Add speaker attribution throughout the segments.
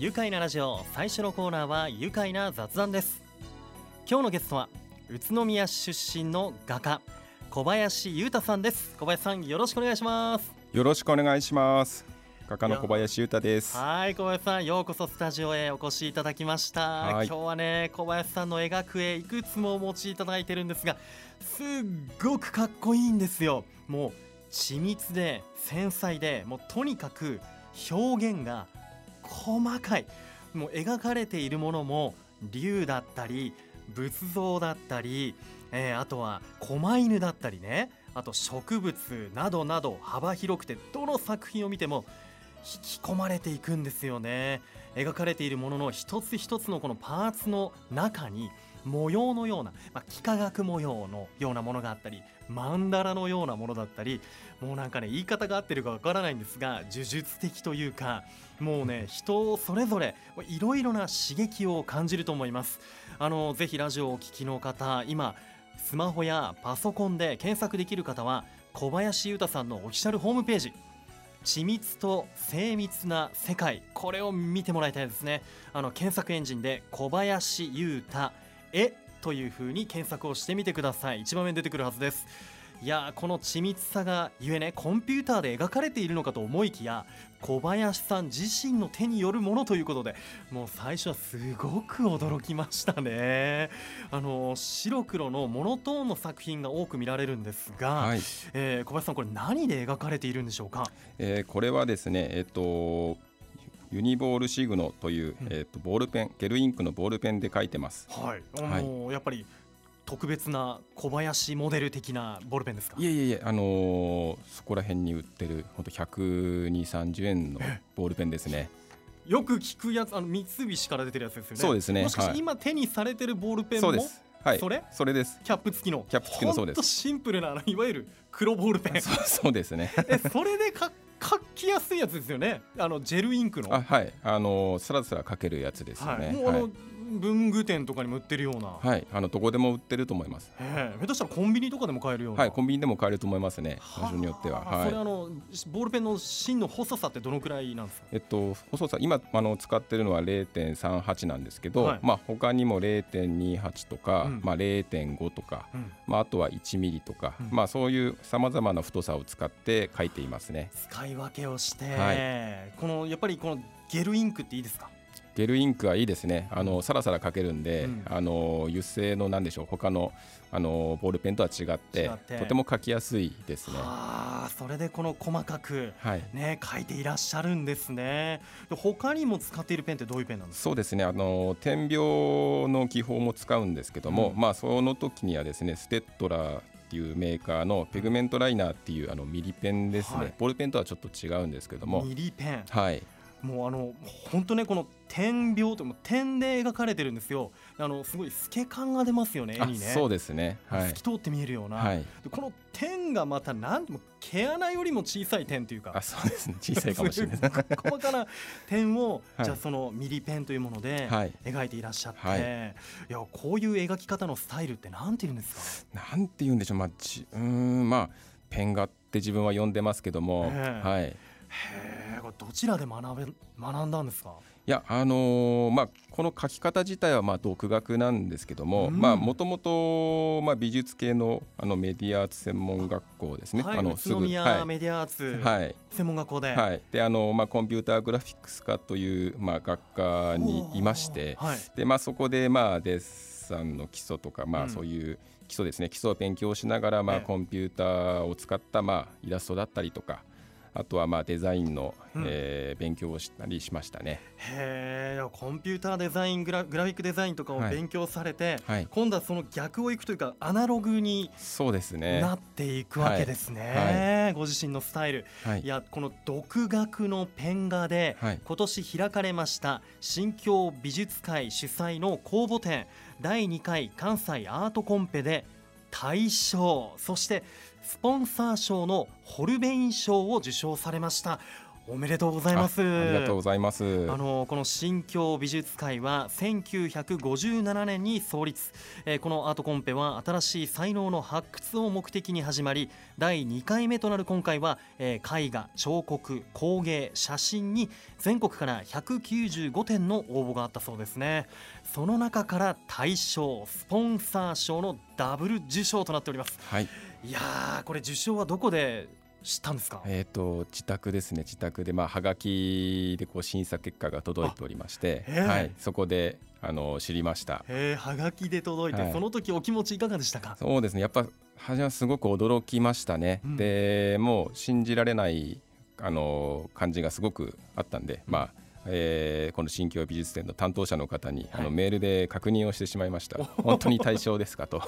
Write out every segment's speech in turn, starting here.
Speaker 1: 愉快なラジオ最初のコーナーは愉快な雑談です。今日のゲストは宇都宮出身の画家小林裕太さんです。小林さんよろしくお願いします。
Speaker 2: よろしくお願いします。画家の小林裕太です。
Speaker 1: はい小林さんようこそスタジオへお越しいただきました。今日はね小林さんの描く絵いくつもお持ちいただいてるんですがすっごくかっこいいんですよ。もう緻密で繊細でもうとにかく表現が細かい。もう描かれているものも竜だったり仏像だったり、えー、あとは狛犬だったりね。あと植物などなど幅広くてどの作品を見ても引き込まれていくんですよね。描かれているものの一つ一つのこのパーツの中に模様のような、まあ、幾何学模様のようなものがあったりマンダラのようなものだったりもうなんかね言い方が合ってるかわからないんですが呪術的というかもうね 人それぞれいろいろな刺激を感じると思います。あのぜひラジオをお聞きの方今スマホやパソコンで検索できる方は小林裕太さんのオフィシャルホームページ緻密と精密な世界これを見てもらいたいですね。あの検索エンジンで小林裕太絵という風に検索をしてみてください。一番目に出てくるはずです。いやこの緻密さがゆえねコンピューターで描かれているのかと思いきや小林さん自身の手によるものということでもう最初はすごく驚きましたね。あの白黒のモノトーンの作品が多く見られるんですが、はい、えー、小林さんこれ何で描かれているんでしょうか、
Speaker 2: えー、これはですねえっとユニボールシグノという、うん、えーと、ボールペンゲルインクのボールペンで書いてます。
Speaker 1: はい、あのーはい、やっぱり特別な小林モデル的なボールペンですか？
Speaker 2: いえいえいえ、あのー、そこら辺に売ってる本当1 2 3 0円のボールペンですね。
Speaker 1: よく聞くやつあの三菱から出てるやつですよね。
Speaker 2: そうですね。
Speaker 1: もしかして今手にされてるボールペンも、
Speaker 2: そうです。はい、
Speaker 1: それ？
Speaker 2: それです。
Speaker 1: キャップ付きの？
Speaker 2: キャップ付きのそうです。
Speaker 1: シンプルないわゆる黒ボールペン。
Speaker 2: そうですね。
Speaker 1: えそれでか書きやすいやつですよね。あのジェルインクの。
Speaker 2: あはい。あのさらさら書けるやつですよね、はい、もうあの、はい
Speaker 1: 文具店とかにも売ってるような。
Speaker 2: はいあのどこでも売ってると思います。
Speaker 1: ええ下手したらコンビニとかでも買えるような。
Speaker 2: はいコンビニでも買えると思いますね場所によっては、
Speaker 1: はい、それあのボールペンの芯の細さってどのくらいなんですか？
Speaker 2: えっと細さ今あの使ってるのは0.38なんですけど、はい、まあ他にも0.28とか、うん、まあ0.5とか、うん、まああとは1ミリとか、うん、まあそういうさまざまな太さを使って書いていますね。
Speaker 1: 使い分けをして、はい、このやっぱりこのゲルインクっていいですか？
Speaker 2: ゲルインクはいいですね、あのさらさら書けるんで、うん、あの油性のなんでしょう、他のあのボールペンとは違って、とても書きやすいですね。
Speaker 1: あそれでこの細かく、ね、はい、書いていらっしゃるんですね。他にも使っているペンってどういうペンなんですか？
Speaker 2: そうですね、あの点描の技法も使うんですけども、うん、まあ、その時にはですね、ステッドラーっていうメーカーのピグメントライナーっていうあのミリペンですね、はい、ボールペンとはちょっと違うんですけども。
Speaker 1: ミリペン。
Speaker 2: はい
Speaker 1: もうあの本当ねこの点描とも点で描かれてるんですよ。あのすごい透け感が出ますよね絵にね。
Speaker 2: そうですね、
Speaker 1: はい、透き通って見えるような、はい、この点がまたなんも毛穴よりも小さい点というか。
Speaker 2: あそうですね。小さいかもしれない。
Speaker 1: 細かな点を、はい、じゃあそのミリペンというもので描いていらっしゃって、はい、いやこういう描き方のスタイルってなんて言うんです
Speaker 2: か？なんて言うんでしょう。まあじうんまあペン画って自分は呼んでますけども、はい
Speaker 1: へえどちらで学べ学んだんですか？
Speaker 2: いやあのー、まあこの書き方自体はまあ独学なんですけども、もともとまあ美術系のあのメディアアーツ専門学校ですね。
Speaker 1: はい、
Speaker 2: あ
Speaker 1: の宇都宮メディアアーツ、はい、専門学校で、
Speaker 2: はい、であのまあコンピューターグラフィックス科というまあ学科にいまして、はい、でまあそこでまあデッサンの基礎とかまあそういう基礎ですね、基礎を勉強しながらまあコンピューターを使ったまあイラストだったりとか。あとはまあデザインの、うん、えー、勉強をしたりしましたね。
Speaker 1: へえコンピューターデザイングラグラフィックデザインとかを勉強されて、はい。はい、今度はその逆をいくというかアナログにそうですね。なっていくわけですね、はい、ご自身のスタイル、い、やこの独学のペン画で、今年開かれました新京美術会主催の公募展第2回関西アートコンペで大賞そしてスポンサー賞のホルベイン賞を受賞されました。おめでとうございます。
Speaker 2: ありがとうございます。
Speaker 1: あのこの新京美術会は1957年に創立、えー、このアートコンペは新しい才能の発掘を目的に始まり第2回目となる今回は、えー、絵画彫刻工芸写真に全国から195点の応募があったそうですね。その中から大賞スポンサー賞のダブル受賞となっております、
Speaker 2: はい、
Speaker 1: いやこれ受賞はどこで知ったんですか？
Speaker 2: えっ、ー、と自宅ですね。自宅でまあはがきでこう審査結果が届いておりまして、はい、そこであの知りました。
Speaker 1: えはがきで届いて、はい、その時お気持ちいかがでしたか？
Speaker 2: そうですね。やっぱ初めはすごく驚きましたね。うん、で、もう信じられないあの感じがすごくあったんで、まあ。えー、この新京美術展の担当者の方に、はい、あのメールで確認をしてしまいました。本当に対象ですかと。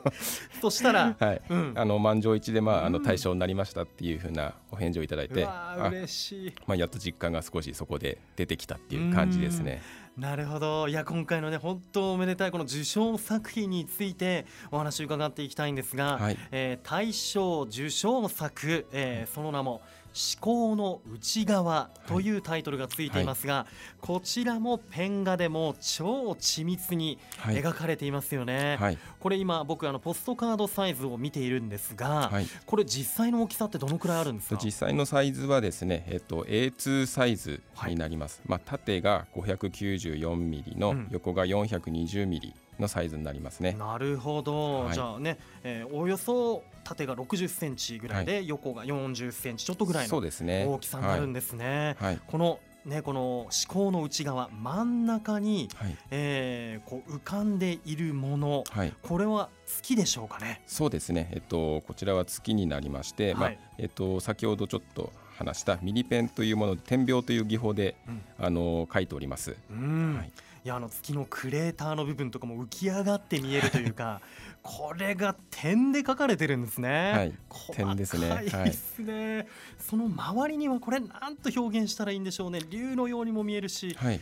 Speaker 1: そしたら、
Speaker 2: はい。うん、あの満場一致で、まあ、あの対象になりましたっていうふうなお返事をいただいて
Speaker 1: 嬉しい、
Speaker 2: まあ、やっと実感が少しそこで出てきたっていう感じですね。
Speaker 1: なるほど。いや今回のね本当おめでたいこの受賞作品についてお話を伺っていきたいんですが、はい、えー、大賞受賞作、えー、その名も「思考の内側というタイトルがついていますが、はい、こちらもペン画でも超緻密に描かれていますよね、はい、これ今僕あのポストカードサイズを見ているんですが、はい、これ実際の大きさってどのくらいあるんですか？
Speaker 2: 実際のサイズはですね、えっと、A2 サイズになります、まあ、縦が594ミリの横が420ミリのサイズになりますね。
Speaker 1: なるほど、じゃあね、えー、およそ縦が60センチぐらいで、横が40センチちょっとぐらいの大きさになるんですね。はい、このね、この思考の内側真ん中に、はい、えー、こう浮かんでいるもの、はい、これは月でしょうかね？
Speaker 2: そうですね、えっと、こちらは月になりまして、はい、まあえっと、先ほどちょっと話したミリペンというもの点描という技法で、うん、あの書いております。
Speaker 1: うん。はいいやあの月のクレーターの部分とかも浮き上がって見えるというか これが点で描かれてるんですね。
Speaker 2: はい、点ですね。
Speaker 1: はい、ですね。その周りにはこれなんと表現したらいいんでしょうね。竜のようにも見えるし、はい、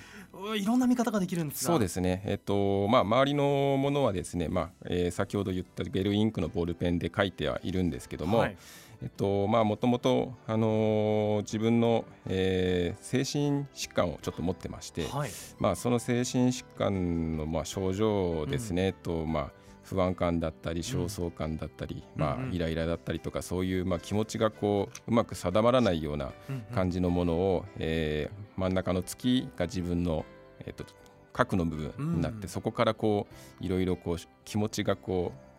Speaker 1: いろんな見方ができるんです
Speaker 2: そうですね。えっとまあ周りのものはですね、まあ、えー、先ほど言ったゲルインクのボールペンで書いてはいるんですけども。はいえっとまあ、もともと、あのー、自分の、えー、精神疾患をちょっと持ってまして、はい、まあ、その精神疾患の、まあ、症状ですね、うん、と、まあ、不安感だったり焦燥感だったり、うん、まあ、イライラだったりとかそういう、まあ、気持ちがこううまく定まらないような感じのものを、えー、真ん中の月が自分の、えーと、核の部分になって、そこからこういろいろこう気持ちがこう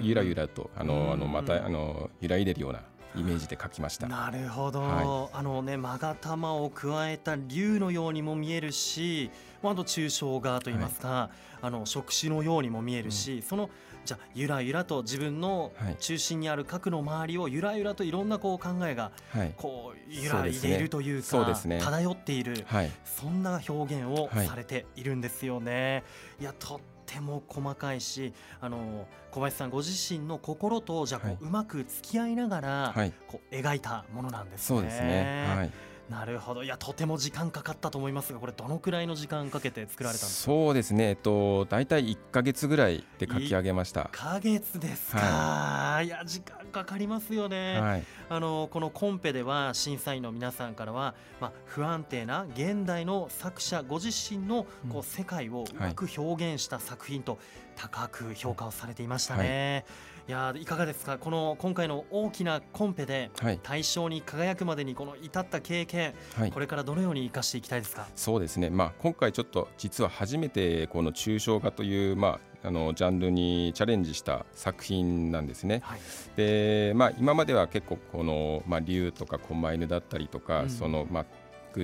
Speaker 2: ゆらゆらとあのあのまたあの揺らいでるようなイメージで描きました。
Speaker 1: なるほど、はい、あのね勾玉を加えた竜のようにも見えるしあと抽象画といいますか、はい、あの触手のようにも見えるし、うん、そのじゃゆらゆらと自分の中心にある核の周りをゆらゆらといろんなこう考えがこう揺らいでいるというか、ね、漂っている、はい、そんな表現をされているんですよね。いやとても細かいしあの小林さんご自身の心とじゃこう、はい、うまく付き合いながら、はい、こう描いたものなんですね。そうですね、はいなるほど。いやとても時間かかったと思いますがこれどのくらいの時間かけて作られたんです
Speaker 2: か？そうですね。えっと大体1か月ぐらいで書き上げました。
Speaker 1: 1か月ですか、はい、いや時間かかりますよね、はい、あのこのコンペでは審査員の皆さんからは、まあ、不安定な現代の作者ご自身のこう世界をうまく表現した作品と高く評価をされていましたね。はいいやいかがですか？この今回の大きなコンペで大賞に輝くまでにこの至った経験、はい、これからどのように生かしていきたいですか？
Speaker 2: そうですね、まあ、今回ちょっと実は初めてこの抽象画という、まあ、あのジャンルにチャレンジした作品なんですね。はい、でまあ、今までは結構この、まあ、竜とか狛犬だったりとか、うん、そのまあ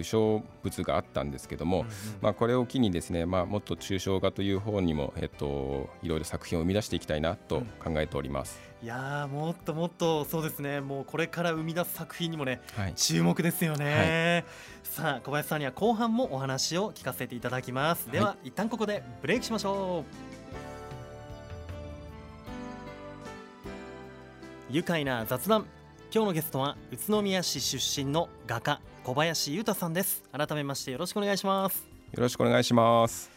Speaker 2: 小物があったんですけども、うんうん、まあ、これを機にですね、まあ、もっと抽象画という方にも、えっと、いろいろ作品を生み出していきたいなと考えております。
Speaker 1: いやもっともっとそうですね。もうこれから生み出す作品にもね、はい、注目ですよね、はい、さあ小林さんには後半もお話を聞かせていただきます。では、はい、一旦ここでブレイクしましょう。愉快な雑談。今日のゲストは宇都宮市出身の画家小林裕太さんです。改めましてよろしくお願いします。
Speaker 2: よろしくお願いします。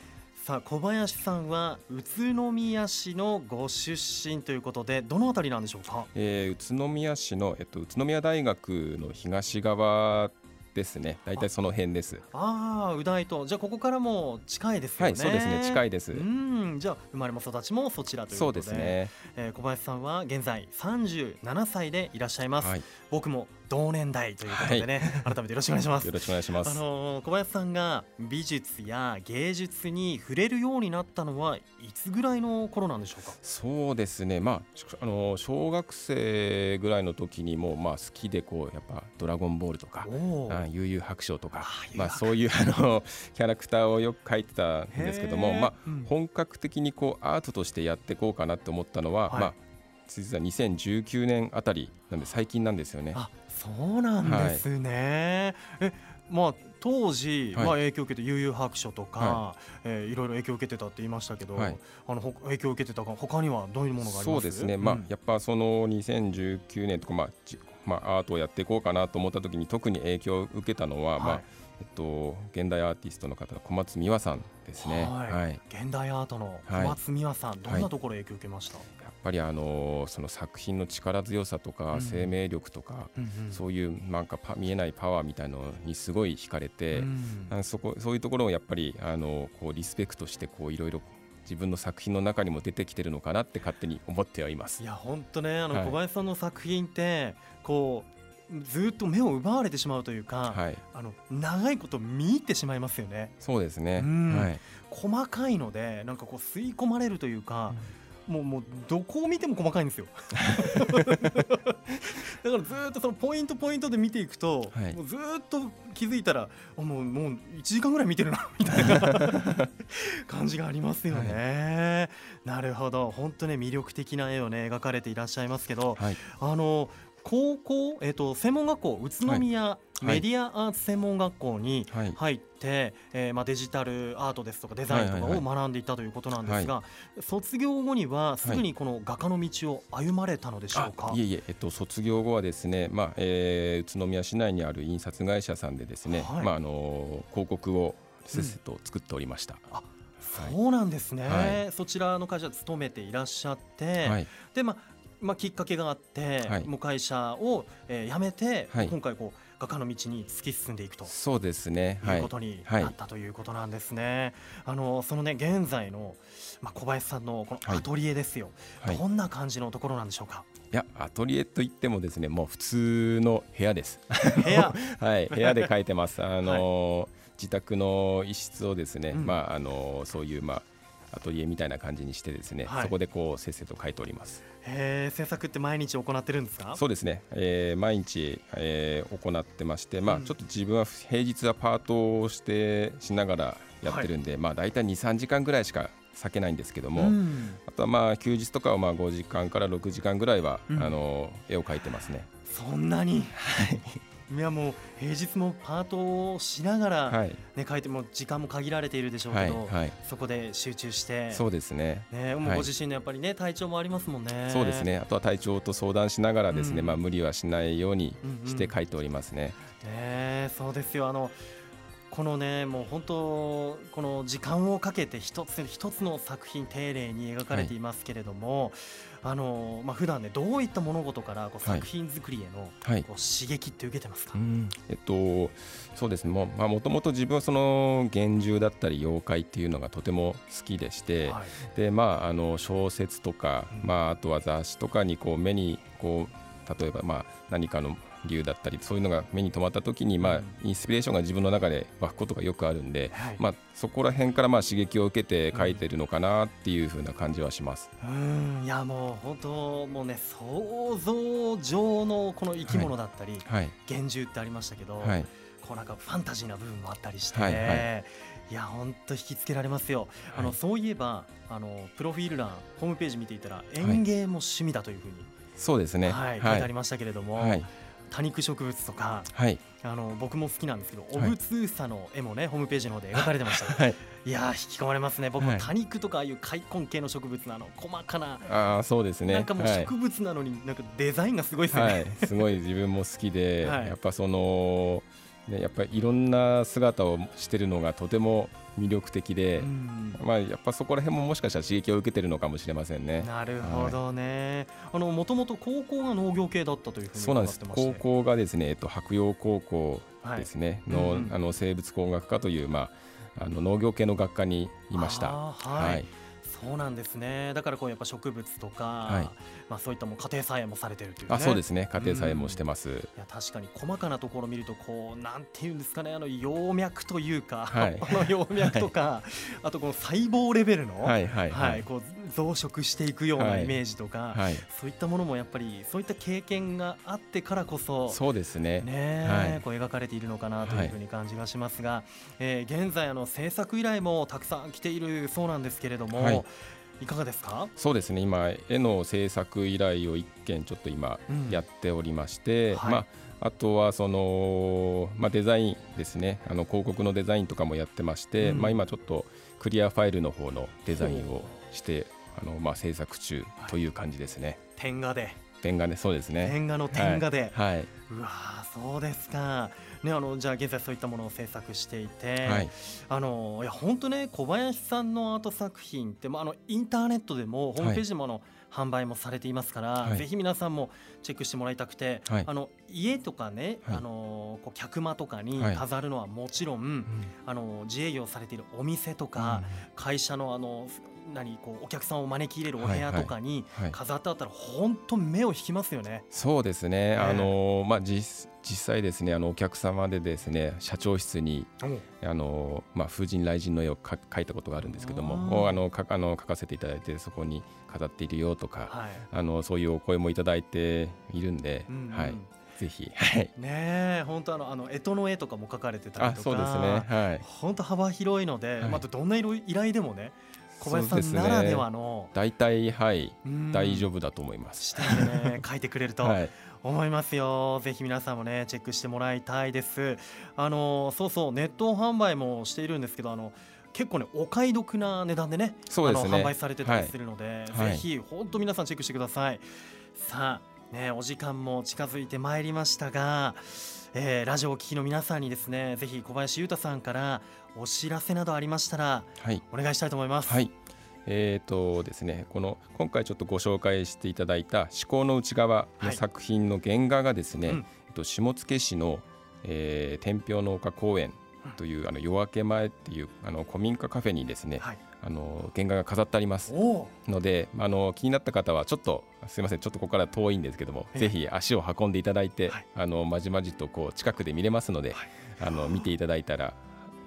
Speaker 1: さあ小林さんは宇都宮市のご出身ということでどのあたりなんでしょうか、
Speaker 2: えー、宇都宮市の、えっと、宇都宮大学の東側ですね。大体その辺です。
Speaker 1: ああ宇大と。じゃあここからも近いですよね。
Speaker 2: はいそうですね。近いです。
Speaker 1: うん。じゃあ生まれも育ちもそちらということで。
Speaker 2: そうですね、
Speaker 1: えー、小林さんは現在37歳でいらっしゃいます、はい、僕も同年代ということでね、はい、改めてよろしくお願いします。
Speaker 2: よろしくお願いします。
Speaker 1: あのー、小林さんが美術や芸術に触れるようになったのはいつぐらいの頃なんでしょうか？
Speaker 2: そうですね。まああのー、小学生ぐらいの時にもまあ好きでこうやっぱドラゴンボールとか悠々白書とかまあそういうあのキャラクターをよく描いてたんですけどもまあ本格的にこうアートとしてやっていこうかなと思ったのは、はい、まあ実は2019年あたりなんで最近なんですよね。
Speaker 1: あそうなんですね。はい、えまあ当時、はい、まあ影響を受けて悠々白書とか、はい、えー、いろいろ影響を受けてたって言いましたけど、はい、あの影響を受けてた他にはどういうものがあります？
Speaker 2: そうですね。まあ、やっぱその2019年とかまあまあアートをやっていこうかなと思った時に特に影響を受けたのは、まあえっと、現代アーティストの方小松美和さんですね、
Speaker 1: はい、はい、現代アートの小松美和さん、はい、どんなところ影響を受けました、や
Speaker 2: っぱりあのその作品の力強さとか生命力とか、うん、そういうなんか見えないパワーみたいのにすごい惹かれて、うん、そこそういうところをやっぱりあのこうリスペクトしてこういろいろ自分の作品の中にも出てきてるのかなって勝手に思ってはいます。
Speaker 1: いや本当ねあの小林さんの作品って、こうずっと目を奪われてしまうというか、はい、あの長いこと見入ってしまいますよね。
Speaker 2: そうですね、
Speaker 1: はい、細かいのでなんかこう吸い込まれるというか、うん、もうもうどこを見ても細かいんですよ。だからずっとそのポイントポイントで見ていくと、はい、もうずっと気づいたらもうもう1時間ぐらい見てるな みたいな感じがありますよね。なるほど本当ね魅力的な絵をね描かれていらっしゃいますけど、あの高校、えーと、専門学校宇都宮メディアアーツ専門学校に入って、はい、えー、まあ、デジタルアートですとかデザインとかを学んでいたということなんですが、はい、卒業後にはすぐにこの画家の道を歩まれたのでしょうか、
Speaker 2: い、えいえ、えっと、卒業後はですね、まあえー、宇都宮市内にある印刷会社さんでですね、まあ、あの広告をせっせと作っておりました。うん。
Speaker 1: そうなんですね、はい、そちらの会社勤めていらっしゃって、はい、でまあまあ、きっかけがあって、はい、もう会社を、えー、辞めて、はい、今回こう画家の道に突き進んでいくと
Speaker 2: そうですね。
Speaker 1: い。うことになったということなんですね。あのそのね現在の、まあ、小林さんのこのアトリエですよ、どんな感じのところなんでしょうか？
Speaker 2: いやアトリエといってもですねもう普通の部屋です。
Speaker 1: 部屋？
Speaker 2: はい。部屋で描いてます。あの 自宅の一室をですね、うん、まああのそういうまあアトリエみたいな感じにしてですね、はい、そこでこうせっせと書いております。
Speaker 1: へ制作って毎日行ってるんですか？
Speaker 2: そうですね、えー、毎日、えー、行ってまして、まあ、ちょっと自分は平日はパートをしてしながらやってるんで、はい、まあ、大体2、3時間ぐらいしか避けないんですけども、うん、あとはまあ休日とかはまあ5時間から6時間ぐらいは、うん、あの絵を描いてますね。
Speaker 1: そんなに、はいいやもう平日もパートをしながら、ね、はい、書いても時間も限られているでしょうけど、はいはい、そこで集中して
Speaker 2: そうですね。
Speaker 1: ねもうご自身のやっぱりね、体調もありますもんね。
Speaker 2: そうですね。あとは体調と相談しながらですね、うん、まあ無理はしないようにして書いておりますね。
Speaker 1: うんうん、ねそうですよ。あのこのねもう本当この時間をかけて一つ一つの作品丁寧に描かれていますけれども、はい、あのまあ普段ねどういった物事からこう作品作りへの、はい、こう刺激って受けてますか、
Speaker 2: えっとそうですね。もまあもともと自分はその幻獣だったり妖怪っていうのがとても好きでして、はい、でまああの小説とか、まああとは雑誌とかにこう目にこう例えばまあ何かの竜だったりそういうのが目に留まった時に、まあ、インスピレーションが自分の中で湧くことがよくあるんで、はい、まあ、そこら辺からまあ刺激を受けて書いてるのかなっていうふうな感じはします。
Speaker 1: うん。いやもう本当もうね想像上のこの生き物だったり、はい、幻獣ってありましたけど、はい、こうなんかファンタジーな部分もあったりして、はいはい。いや本当引きつけられますよ。あの、はい、そういえばあのプロフィール欄ホームページ見ていたら園芸も趣味だというふうに、
Speaker 2: そうですね、
Speaker 1: はい、書いてありましたけれども、はい、多肉植物とか、はい、あの僕も好きなんですけど、おぶつさの絵もねホームページの方で描かれてました、はい、いや引き込まれますね。僕も多肉とかああいう開根系の植物のあの細かな
Speaker 2: あそうですね。
Speaker 1: なんかもう植物なのになんかデザインがすごいですね、はい、
Speaker 2: すごい自分も好きで、やっぱそのね、やっぱりいろんな姿をしてるのがとても魅力的で、まあ、やっぱそこら辺ももしかしたら刺激を受けてるのかもしれませんね。
Speaker 1: なるほどね。はい、あのもともと高校が農業系だったというふうに
Speaker 2: そうなんです。高校がですね、えっと白洋高校ですね、はい、の、うん、あの生物工学科というまああの農業系の学科にいました。
Speaker 1: はい、はいそうなんですね。だからこうやっぱ植物とか、はい、まあ、そういったも家庭菜園もされてるという、ね、
Speaker 2: あそうですね。家庭菜園もしてます、うん、い
Speaker 1: や確かに細かなところを見るとこうなんていうんですかねあの葉脈というか、はい、の葉脈とか、はい、あとこの細胞レベルの、はいはいはい。こう増殖していくようなイメージとか、はい、そういったものもやっぱりそういった経験があってからこそ
Speaker 2: そうですね。
Speaker 1: ね、はい、こう描かれているのかなというふうに感じがしますが、はい、えー、現在あの制作依頼もたくさん来ているそうなんですけれども、はいい。かがですか？
Speaker 2: そうですね。今絵の制作依頼を一件ちょっと今やっておりまして、うんはい、まああとはその、まあ、デザインですね。あの広告のデザインとかもやってまして、うん、まあ、今ちょっとクリアファイルの方のデザインをしてあの、まあ、制作中という感じですね。
Speaker 1: 点画で。
Speaker 2: ペン画でそうですね。
Speaker 1: ペン画の点画で、はい、はい、うわそうですかねあのじゃあ現在そういったものを制作していて、はい、あのいや本当ね小林さんのアート作品ってまああのインターネットでもホームページでもあの、はい販売もされていますから、はい、ぜひ皆さんもチェックしてもらいたくて、はい、あの家とかね、はい、あのこう客間とかに飾るのはもちろん、うん、あの自営業されているお店とか、うん、会社のあの何こうお客さんを招き入れるお部屋とかに飾ってあったら本当目を引きますよね。
Speaker 2: そうですね。あのまあ実実際ですねあのお客様でですね社長室にあのまあ風神雷神の絵を描いたことがあるんですけども、あのかあの描かせていただいてそこに飾っているよとか、はい、あのそういうお声もいただいているんで、うんうん、はい。ぜひ、はい、
Speaker 1: ね本当あのあの干支の絵とかも描かれてたりとか、
Speaker 2: そうですね、はい、
Speaker 1: 本当幅広いので、はい、またどんな色依頼でもね小林さんならではの。
Speaker 2: 大体、はい。大丈夫だと思います。
Speaker 1: ね 書いてくれると思いますよ、ぜひ皆さんもねチェックしてもらいたいです。あのそうそうネット販売もしているんですけどあの結構ねお買い得な値段でね
Speaker 2: そうですね。
Speaker 1: 販売されてたりするので、はい、ぜひ本当皆さんチェックしてください。さあねお時間も近づいてまいりましたがえー、ラジオを聴きの皆さんにですねぜひ小林裕太さんからお知らせなどありましたら、はい、お願いしたいと思います。
Speaker 2: はい。えーとですね、この今回ちょっとご紹介していただいた「思考の内側」の作品の原画がですね、はいうん、えっと、下野市の、えー、天平農家公園という、うん、あの夜明け前っていうあの古民家カフェにですね、はい、あの原画が飾ってあります。のであの気になった方はちょっとすみませんちょっとここから遠いんですけども、ぜひ足を運んでいただいて、はい、あのまじまじとこう近くで見れますので、はい、あの見ていただいたら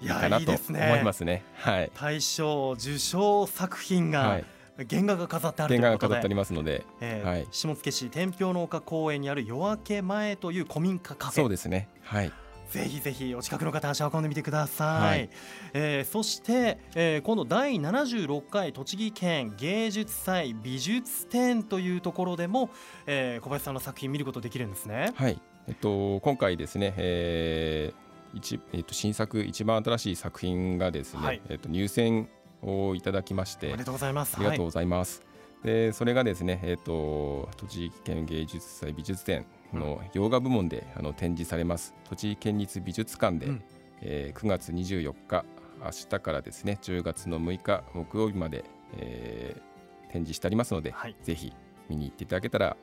Speaker 2: いいかなと思いますね。はい、
Speaker 1: 大賞受賞作品が、はい。原画が飾ってある
Speaker 2: 原画が飾ってありますので、
Speaker 1: えーはい、下野市天平農家公園にある夜明け前という古民家カフェ。
Speaker 2: そうですね。はい
Speaker 1: ぜひぜひお近くの方足を運んでみてください、はい、えー、そして、えー、今度第76回栃木県芸術祭美術展というところでも、えー、小林さんの作品見ることできるんですね。
Speaker 2: はい。えっと今回ですね、えー一えっと、新作一番新しい作品がですね、はい、えっと、入選をいただきまして
Speaker 1: ありがとうございます。
Speaker 2: ありがとうございます、はい、でそれがですね、えっと、栃木県芸術祭美術展の洋画部門であの展示されます。栃木県立美術館で、うん、えー、9月24日明日からですね10月の6日木曜日まで、えー、展示してありますので、はい、ぜひ見に行っていただけたら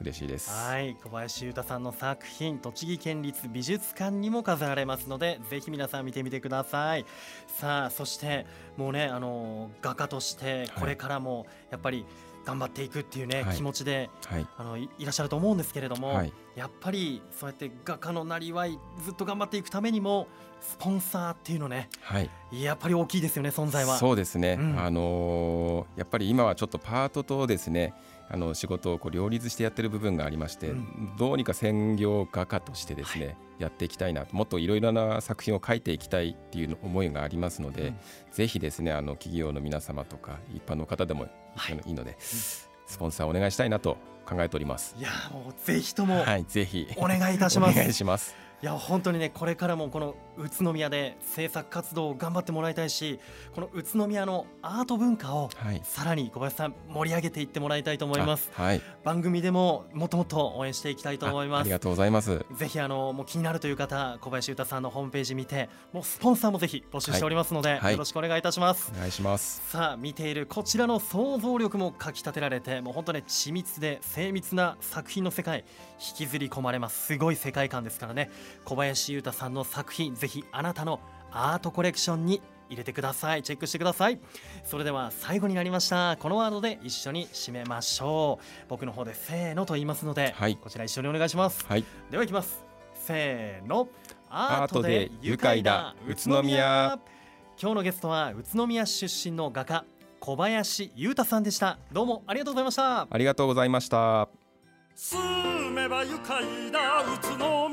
Speaker 2: 嬉しいです。
Speaker 1: はい。小林裕太さんの作品栃木県立美術館にも飾られますのでぜひ皆さん見てみてください。さあそしてもうねあの画家としてこれからもやっぱり、はい頑張っていくっていうね、はい、気持ちで、はい、あのいらっしゃると思うんですけれども、はい、やっぱりそうやって画家のなりわいずっと頑張っていくためにもスポンサーっていうのね、はい、やっぱり大きいですよね存在は。
Speaker 2: そうですね、うん、あのー、やっぱり今はちょっとパートとですねあの仕事をこう両立してやってる部分がありまして、うん、どうにか専業画家としてですね、はい、やっていきたいなもっといろいろな作品を描いていきたいっていう思いがありますので、うん、ぜひですねあの企業の皆様とか一般の方でもいいので、はい、スポンサーお願いしたいなと考えております。
Speaker 1: いやもうぜひとも
Speaker 2: はいぜひ。
Speaker 1: お願いいたします、
Speaker 2: お願いします。
Speaker 1: いや本当にねこれからもこの宇都宮で制作活動を頑張ってもらいたいしこの宇都宮のアート文化をさらに小林さん盛り上げていってもらいたいと思います、はい、番組でももっともっと応援していきたいと思います。
Speaker 2: ありがとうございます。
Speaker 1: ぜひあのもう気になるという方小林歌さんのホームページ見てもうスポンサーもぜひ募集しておりますので、はい、よろしくお願いいたします。
Speaker 2: お願いします。
Speaker 1: さあ見ているこちらの想像力もかき立てられてもう本当に緻密で精密な作品の世界引きずり込まれます。すごい世界観ですからね。小林優太さんの作品ぜひあなたのアートコレクションに入れてください。チェックしてください。それでは最後になりました。このワードで一緒に締めましょう。僕の方でせーのと言いますので、はい、こちら一緒にお願いします、はい、ではいきます。せーの。
Speaker 2: アートで愉快だ宇都宮。
Speaker 1: 今日のゲストは宇都宮出身の画家小林優太さんでした。どうもありがとうございました。
Speaker 2: ありがとうございました。
Speaker 3: 住めば愉快だ宇都